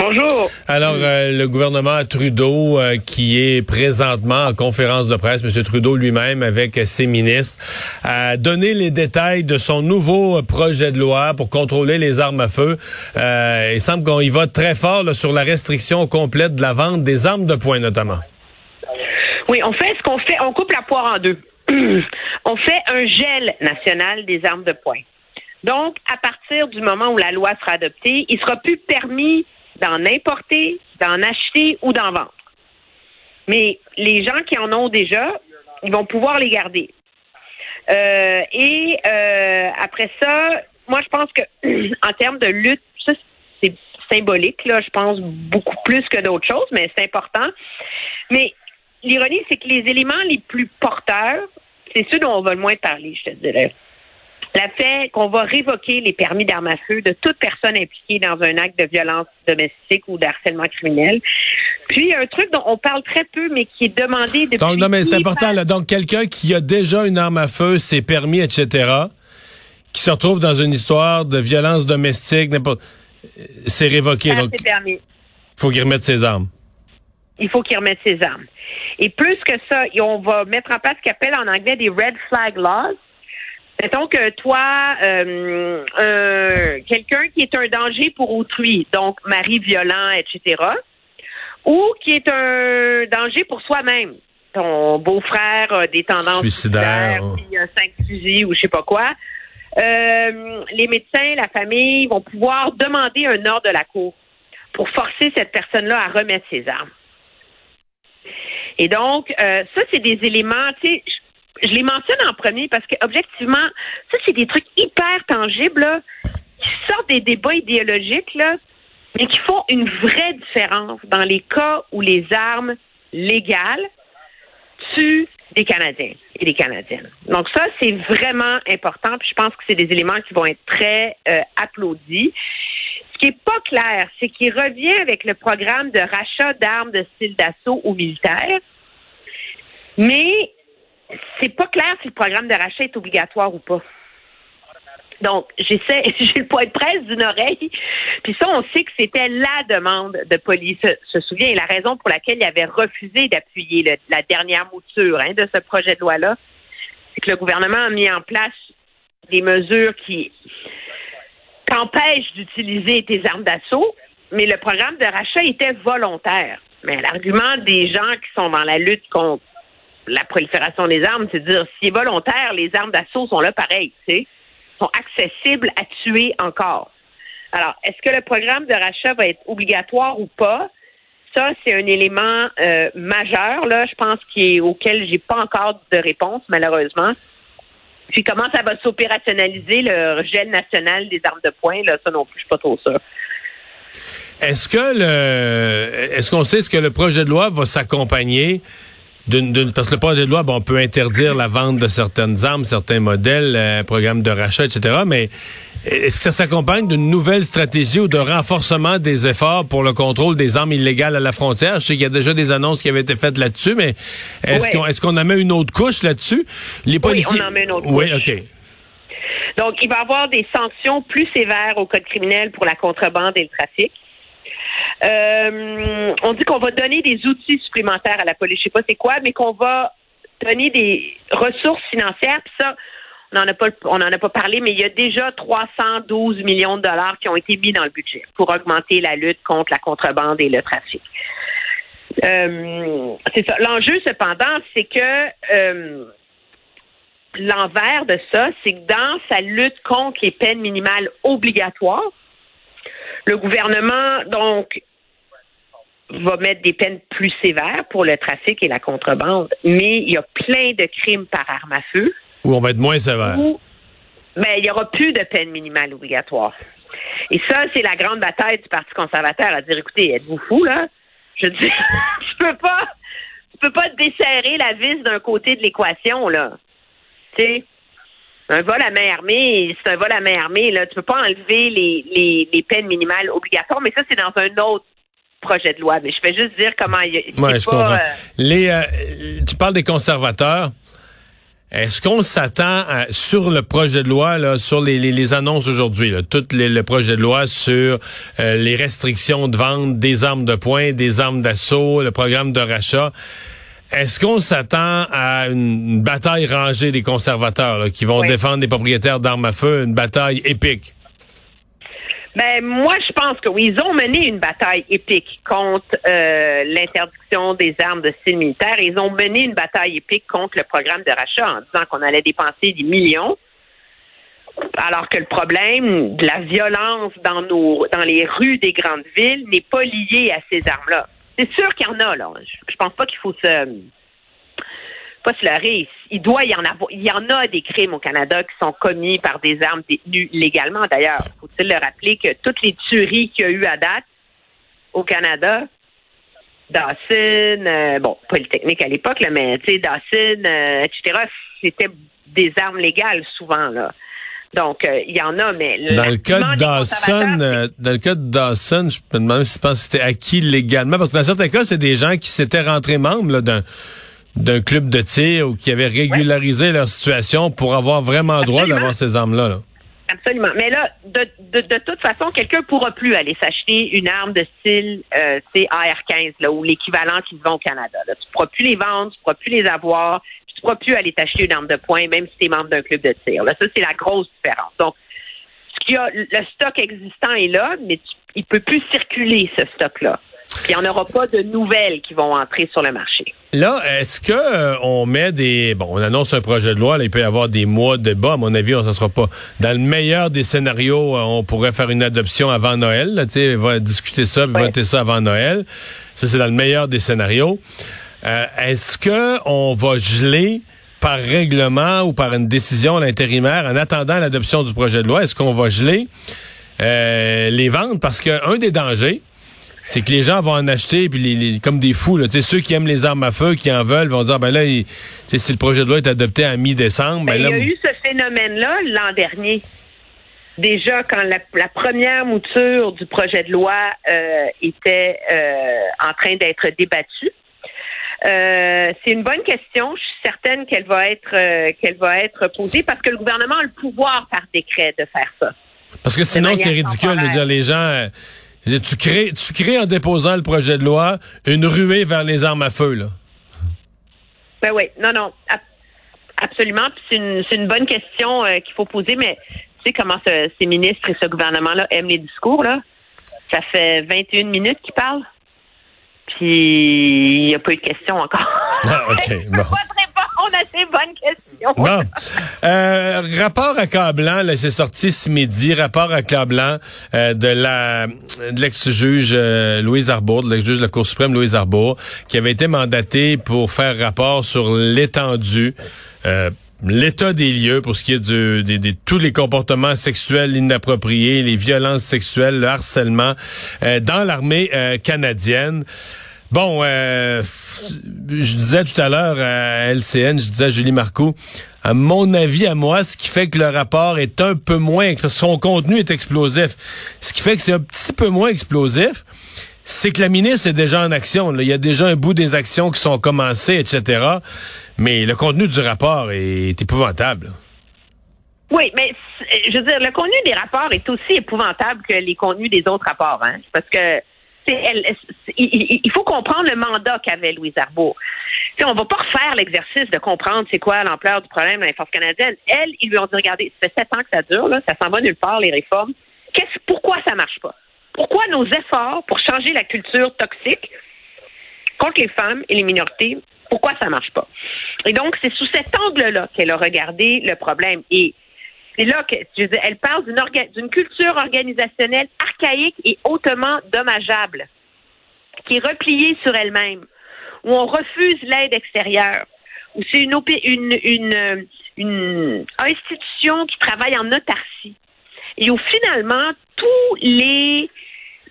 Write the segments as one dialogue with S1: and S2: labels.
S1: Bonjour.
S2: Alors, euh, le gouvernement Trudeau, euh, qui est présentement en conférence de presse, M. Trudeau lui-même avec ses ministres, a donné les détails de son nouveau projet de loi pour contrôler les armes à feu. Euh, il semble qu'on y va très fort là, sur la restriction complète de la vente des armes de poing, notamment.
S1: Oui, on fait ce qu'on fait, on coupe la poire en deux. on fait un gel national des armes de poing. Donc, à partir du moment où la loi sera adoptée, il sera plus permis d'en importer, d'en acheter ou d'en vendre. Mais les gens qui en ont déjà, ils vont pouvoir les garder. Euh, et euh, après ça, moi je pense que en termes de lutte, ça c'est symbolique là, je pense beaucoup plus que d'autres choses, mais c'est important. Mais l'ironie, c'est que les éléments les plus porteurs, c'est ceux dont on va le moins parler, je te dirais la fait qu'on va révoquer les permis d'armes à feu de toute personne impliquée dans un acte de violence domestique ou d'harcèlement criminel. Puis un truc dont on parle très peu, mais qui est demandé depuis.
S2: Donc non, mais c'est important. Là. Donc quelqu'un qui a déjà une arme à feu, ses permis, etc., qui se retrouve dans une histoire de violence domestique, n'importe, c'est révoqué. donc,
S1: permis.
S2: Il faut qu'il remette ses armes.
S1: Il faut qu'il remette ses armes. Et plus que ça, on va mettre en place ce qu'on appelle en anglais des red flag laws Mettons que toi, euh, euh, quelqu'un qui est un danger pour autrui, donc mari violent, etc., ou qui est un danger pour soi-même. Ton beau-frère a des tendances
S2: suicidaires,
S1: il a cinq fusils ou je sais pas quoi. Euh, les médecins, la famille vont pouvoir demander un ordre de la cour pour forcer cette personne-là à remettre ses armes. Et donc, ça, c'est des éléments, tu sais, je les mentionne en premier parce que objectivement, ça c'est des trucs hyper tangibles qui sortent des débats idéologiques là, mais qui font une vraie différence dans les cas où les armes légales tuent des Canadiens et des Canadiennes. Donc ça c'est vraiment important. Puis je pense que c'est des éléments qui vont être très euh, applaudis. Ce qui est pas clair, c'est qu'il revient avec le programme de rachat d'armes de style d'assaut aux militaires. Mais c'est pas clair si le programme de rachat est obligatoire ou pas. Donc, j'essaie, j'ai le poids de presse d'une oreille. Puis ça, on sait que c'était la demande de police, se souvient, et la raison pour laquelle il avait refusé d'appuyer la dernière mouture hein, de ce projet de loi-là, c'est que le gouvernement a mis en place des mesures qui t'empêchent d'utiliser tes armes d'assaut, mais le programme de rachat était volontaire. Mais l'argument des gens qui sont dans la lutte contre la prolifération des armes, c'est dire si est volontaire, les armes d'assaut sont là pareil, tu sais, sont accessibles à tuer encore. Alors, est-ce que le programme de rachat va être obligatoire ou pas? Ça, c'est un élément euh, majeur, là, je pense, qui est, auquel j'ai pas encore de réponse, malheureusement. Puis comment ça va s'opérationnaliser, le gel national des armes de poing, là, ça non plus, je suis pas trop sûre.
S2: Est-ce que le est-ce qu'on sait ce que le projet de loi va s'accompagner parce que le projet de loi, bon, on peut interdire la vente de certaines armes, certains modèles, un euh, programme de rachat, etc. Mais est-ce que ça s'accompagne d'une nouvelle stratégie ou de renforcement des efforts pour le contrôle des armes illégales à la frontière? Je sais qu'il y a déjà des annonces qui avaient été faites là-dessus, mais est-ce qu'on est-ce qu'on en met une autre couche là-dessus?
S1: Les policiers... Oui, on en met une autre couche.
S2: Oui, OK.
S1: Donc, il va y avoir des sanctions plus sévères au code criminel pour la contrebande et le trafic. Euh, on dit qu'on va donner des outils supplémentaires à la police. Je sais pas c'est quoi, mais qu'on va donner des ressources financières. Puis ça, on n'en a pas, a pas parlé, mais il y a déjà 312 millions de dollars qui ont été mis dans le budget pour augmenter la lutte contre la contrebande et le trafic. Euh, c'est ça. L'enjeu, cependant, c'est que euh, l'envers de ça, c'est que dans sa lutte contre les peines minimales obligatoires, le gouvernement, donc, va mettre des peines plus sévères pour le trafic et la contrebande, mais il y a plein de crimes par arme à feu.
S2: Où on va être moins sévère.
S1: mais il n'y aura plus de peine minimale obligatoire. Et ça, c'est la grande bataille du Parti conservateur à dire, écoutez, êtes-vous fou, là? Je dis, tu peux pas, tu peux pas desserrer la vis d'un côté de l'équation, là. Tu sais? Un vol à main armée, c'est un vol à main armée. Là. Tu peux pas enlever les, les, les peines minimales obligatoires, mais ça, c'est dans un autre projet de loi. Mais je vais juste dire comment il y a.
S2: Ouais, je comprends. Les, euh, tu parles des conservateurs. Est-ce qu'on s'attend sur le projet de loi, là, sur les, les, annonces aujourd'hui, tout les, le projet de loi sur euh, les restrictions de vente des armes de poing, des armes d'assaut, le programme de rachat, est-ce qu'on s'attend à une, bataille rangée des conservateurs qui vont défendre les propriétaires d'armes à feu, une bataille épique?
S1: Ben moi, je pense que oui, ils ont mené une bataille épique contre euh, l'interdiction des armes de style militaire. Ils ont mené une bataille épique contre le programme de rachat en disant qu'on allait dépenser des millions, alors que le problème de la violence dans nos dans les rues des grandes villes n'est pas lié à ces armes-là. C'est sûr qu'il y en a là. Je, pense pas qu'il faut se pas se leurrer. Il doit y en avoir. Il y en a des crimes au Canada qui sont commis par des armes détenues légalement. D'ailleurs, faut-il le rappeler que toutes les tueries qu'il y a eu à date au Canada, Dawson, euh, bon, Polytechnique à l'époque, mais tu sais, Dawson, euh, etc., c'était des armes légales souvent, là. Donc, euh, il y en a, mais...
S2: Dans le cas de Dawson, dans le cas de Dawson, je me demande si c'était acquis légalement, parce que dans certains cas, c'est des gens qui s'étaient rentrés membres d'un d'un club de tir ou qui avaient régularisé leur situation pour avoir vraiment droit d'avoir ces armes-là.
S1: Absolument. Mais là, de, de, de toute façon, quelqu'un pourra plus aller s'acheter une arme de style euh, AR-15 là, ou l'équivalent qu'ils vont au Canada. Là. Tu pourras plus les vendre, tu pourras plus les avoir, tu tu pourras plus aller t'acheter une arme de poing, même si tu es membre d'un club de tir. Là, ça, c'est la grosse différence. Donc, ce y a, le stock existant est là, mais tu, il peut plus circuler ce stock-là. Puis il n'y en aura pas de nouvelles qui vont entrer sur le marché.
S2: Là, est-ce que euh, on met des bon, on annonce un projet de loi, là, il peut y avoir des mois de débat, à mon avis, on ne sera pas dans le meilleur des scénarios, euh, on pourrait faire une adoption avant Noël, tu sais, va discuter ça, voter ça avant Noël. Ça c'est dans le meilleur des scénarios. Euh, est-ce que on va geler par règlement ou par une décision à l'intérimaire en attendant l'adoption du projet de loi, est-ce qu'on va geler les ventes? Parce qu'un des dangers c'est que les gens vont en acheter puis les, comme des fous. Là. ceux qui aiment les armes à feu, qui en veulent, vont dire ben là, si le projet de loi est adopté à mi-décembre, ben,
S1: ben il y a eu ce phénomène-là l'an dernier. Déjà, quand la, première mouture du projet de loi euh, était euh, en train d'être débattue, euh, c'est une bonne question. Je suis certaine qu'elle va être qu'elle va être posée parce que le gouvernement a le pouvoir par décret de faire ça.
S2: Parce que sinon, c'est ridicule de dire les gens tu crées, tu crées en déposant le projet de loi une ruée vers les armes à feu, là.
S1: Ben oui, non, non, absolument. C'est une, une, bonne question euh, qu'il faut poser, mais tu sais comment ces ministres et ce gouvernement-là aiment les discours, là? Ça fait 21 minutes qu'ils parlent, puis il n'y a pas eu de question encore.
S2: Ah, OK, bon.
S1: On a ces. Bon.
S2: Euh, rapport accablant, là, c'est sorti ce midi, rapport accablant euh, de la de l'ex-juge euh, Louise Arbour, de l'ex-juge de la Cour suprême Louise Arbour, qui avait été mandaté pour faire rapport sur l'étendue euh, l'état des lieux pour ce qui est de, de, tous les comportements sexuels inappropriés, les violences sexuelles, le harcèlement euh, dans l'armée euh, canadienne. Bon, euh, je disais tout à l'heure à LCN, je disais à Julie Marcoux, à mon avis, à moi, ce qui fait que le rapport est un peu moins, son contenu est explosif. Ce qui fait que c'est un petit peu moins explosif, c'est que la ministre est déjà en action. Il y a déjà un bout des actions qui sont commencées, etc. Mais le contenu du rapport est épouvantable.
S1: Oui, mais je veux dire, le contenu des rapports est aussi épouvantable que les contenus des autres rapports, hein? Parce que il, faut comprendre le mandat qu'avait Louise Arbour. On on va pas refaire l'exercice de comprendre c'est quoi l'ampleur du problème dans les forces canadiennes. Elle, ils lui ont dit, regardez, ça fait sept ans que ça dure, ça s'en va nulle part, les réformes. Qu'est-ce, pourquoi ça marche pas? Pourquoi nos efforts pour changer la culture toxique contre les femmes et les minorités, pourquoi ça marche pas? Et donc, c'est sous cet angle-là qu'elle a regardé le problème. Et c'est là que elle parle d'une culture organisationnelle archaïque et hautement dommageable, qui est repliée sur elle-même, où on refuse l'aide extérieure, où c'est une, une institution qui travaille en autarcie, et où finalement tous les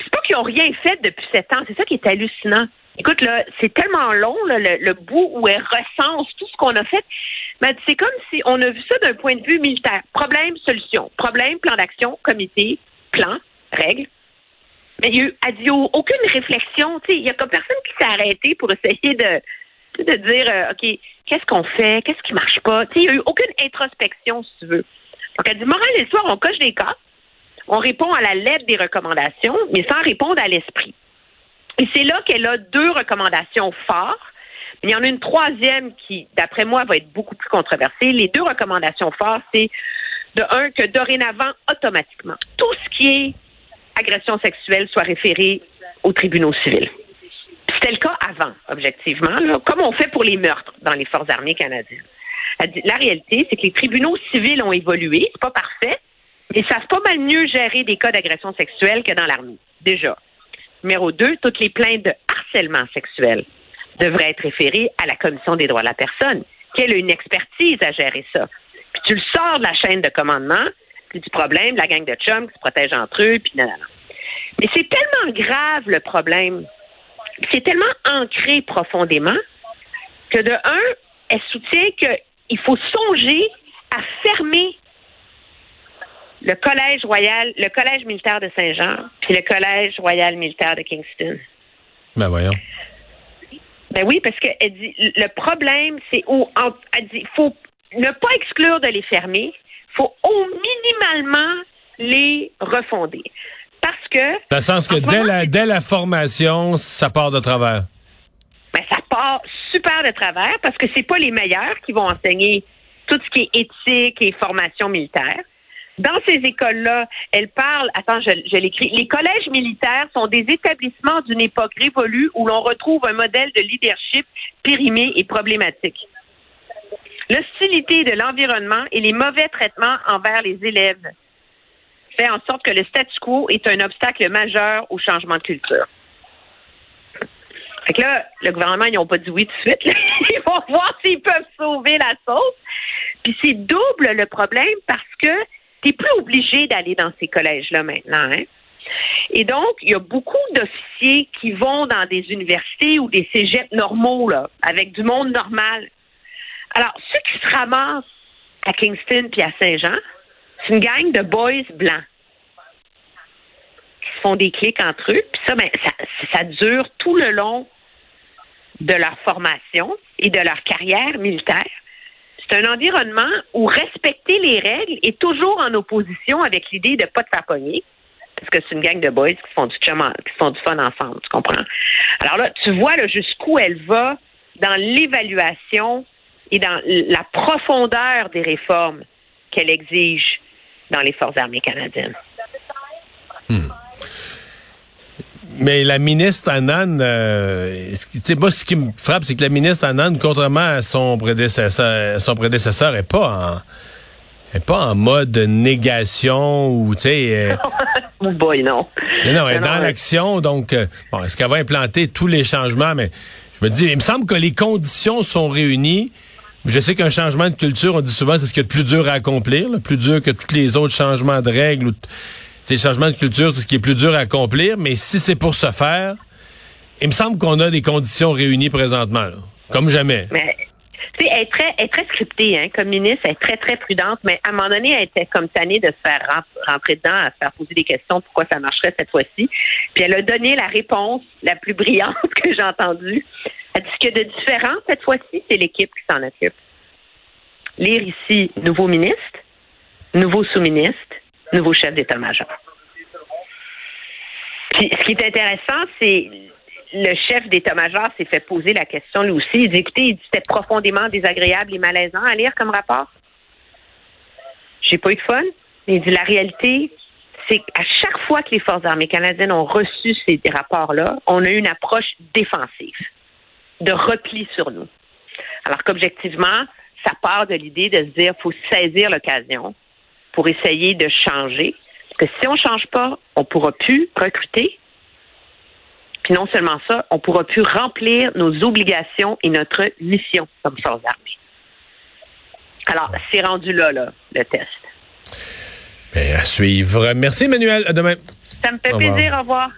S1: c'est pas qu'ils ont rien fait depuis sept ans, c'est ça qui est hallucinant. Écoute, là, c'est tellement long, le, le, bout où elle recense tout ce qu'on a fait. Mais c'est comme si on a vu ça d'un point de vue militaire. Problème, solution. Problème, plan d'action, comité, plan, règle. Mais il y a eu, a dit, aucune réflexion. Il y a comme personne qui s'est arrêté pour essayer de, de dire, euh, OK, qu'est-ce qu'on fait? Qu'est-ce qui marche pas? Il n'y a eu aucune introspection, si tu veux. Donc, elle dit, morale et soir, on coche des cas, on répond à la lettre des recommandations, mais sans répondre à l'esprit. Et c'est là qu'elle a deux recommandations fortes. Il y en a une troisième qui, d'après moi, va être beaucoup plus controversée. Les deux recommandations fortes, c'est de un, que dorénavant, automatiquement, tout ce qui est agression sexuelle soit référé aux tribunaux civils. C'était le cas avant, objectivement, comme on fait pour les meurtres dans les forces armées canadiennes. La réalité, c'est que les tribunaux civils ont évolué, c'est pas parfait, mais savent pas mal mieux gérer des cas d'agression sexuelle que dans l'armée, déjà. Numéro deux, toutes les plaintes de harcèlement sexuel devraient être référées à la Commission des droits de la personne, qui a une expertise à gérer ça? Puis tu le sors de la chaîne de commandement, puis du problème, la gang de chums qui se protègent entre eux, puis non, non, Mais c'est tellement grave le problème, c'est tellement ancré profondément que de un, elle soutient qu'il faut songer à fermer le Collège royal, le Collège militaire de Saint-Jean, puis le Collège royal militaire de Kingston.
S2: Ben voyons.
S1: Ben oui, parce qu'elle dit le problème, c'est où elle dit faut ne pas exclure de les fermer, faut au minimalement les refonder. Parce que.
S2: Dans le sens que dès la, dès la formation, ça part de travers.
S1: Ben, ça part super de travers parce que c'est pas les meilleurs qui vont enseigner tout ce qui est éthique et formation militaire. Dans ces écoles-là, elle parle, attends, je, l'écris, les collèges militaires sont des établissements d'une époque révolue où l'on retrouve un modèle de leadership périmé et problématique. L'hostilité de l'environnement et les mauvais traitements envers les élèves fait en sorte que le statu quo est un obstacle majeur au changement de culture. Fait que là, le gouvernement, ils n'ont pas dit oui tout de suite. Ils vont voir s'ils peuvent sauver la sauce. Puis c'est double le problème parce que tu n'es plus obligé d'aller dans ces collèges-là maintenant. Hein? Et donc, il y a beaucoup d'officiers qui vont dans des universités ou des cégeps normaux, là, avec du monde normal. Alors, ceux qui se ramassent à Kingston puis à Saint-Jean, c'est une gang de boys blancs qui se font des clics entre eux. Puis ça, ben, ça, ça dure tout le long de leur formation et de leur carrière militaire. C'est un environnement où respecter les règles est toujours en opposition avec l'idée de pas te faire pogner. Parce que c'est une gang de boys qui font du chum, qui font du fun ensemble, tu comprends? Alors là, tu vois jusqu'où elle va dans l'évaluation et dans la profondeur des réformes qu'elle exige dans les Forces armées canadiennes.
S2: Hmm. Mais la ministre Annan, euh, moi, ce qui me frappe, c'est que la ministre Annan, contrairement à son prédécesseur, son prédécesseur, est pas en, est pas en mode négation ou, tu sais. Euh,
S1: oh boy, non.
S2: Mais non, elle est dans l'action, donc, euh, bon, est-ce qu'elle va implanter tous les changements? Mais je me dis, il me semble que les conditions sont réunies. Je sais qu'un changement de culture, on dit souvent, c'est ce qui est le plus dur à accomplir, le plus dur que tous les autres changements de règles. Ou ces changements de culture, c'est ce qui est plus dur à accomplir, mais si c'est pour se faire, il me semble qu'on a des conditions réunies présentement, comme jamais.
S1: Mais, elle est très, elle est très scriptée, hein, comme ministre, elle est très, très prudente, mais à un moment donné, elle était comme tannée de se faire rentrer dedans, à se faire poser des questions, pourquoi ça marcherait cette fois-ci. Puis elle a donné la réponse la plus brillante que j'ai entendue. Elle dit ce que de différent cette fois-ci, c'est l'équipe qui s'en occupe. Lire ici, nouveau ministre, nouveau sous-ministre, nouveau chef d'état-major. Ce qui est intéressant, c'est le chef d'état-major s'est fait poser la question lui aussi. Il dit, écoutez, il dit, c'était profondément désagréable et malaisant à lire comme rapport. J'ai pas eu de fun. Il dit, la réalité, c'est qu'à chaque fois que les Forces armées canadiennes ont reçu ces rapports-là, on a eu une approche défensive, de repli sur nous. Alors qu'objectivement, ça part de l'idée de se dire, faut saisir l'occasion pour essayer de changer. Parce que si on ne change pas, on ne pourra plus recruter. Puis non seulement ça, on ne pourra plus remplir nos obligations et notre mission comme force armée. Alors, c'est rendu là, là, le test.
S2: Bien, à suivre. Merci, Emmanuel. À demain.
S1: Ça me fait plaisir. Au revoir.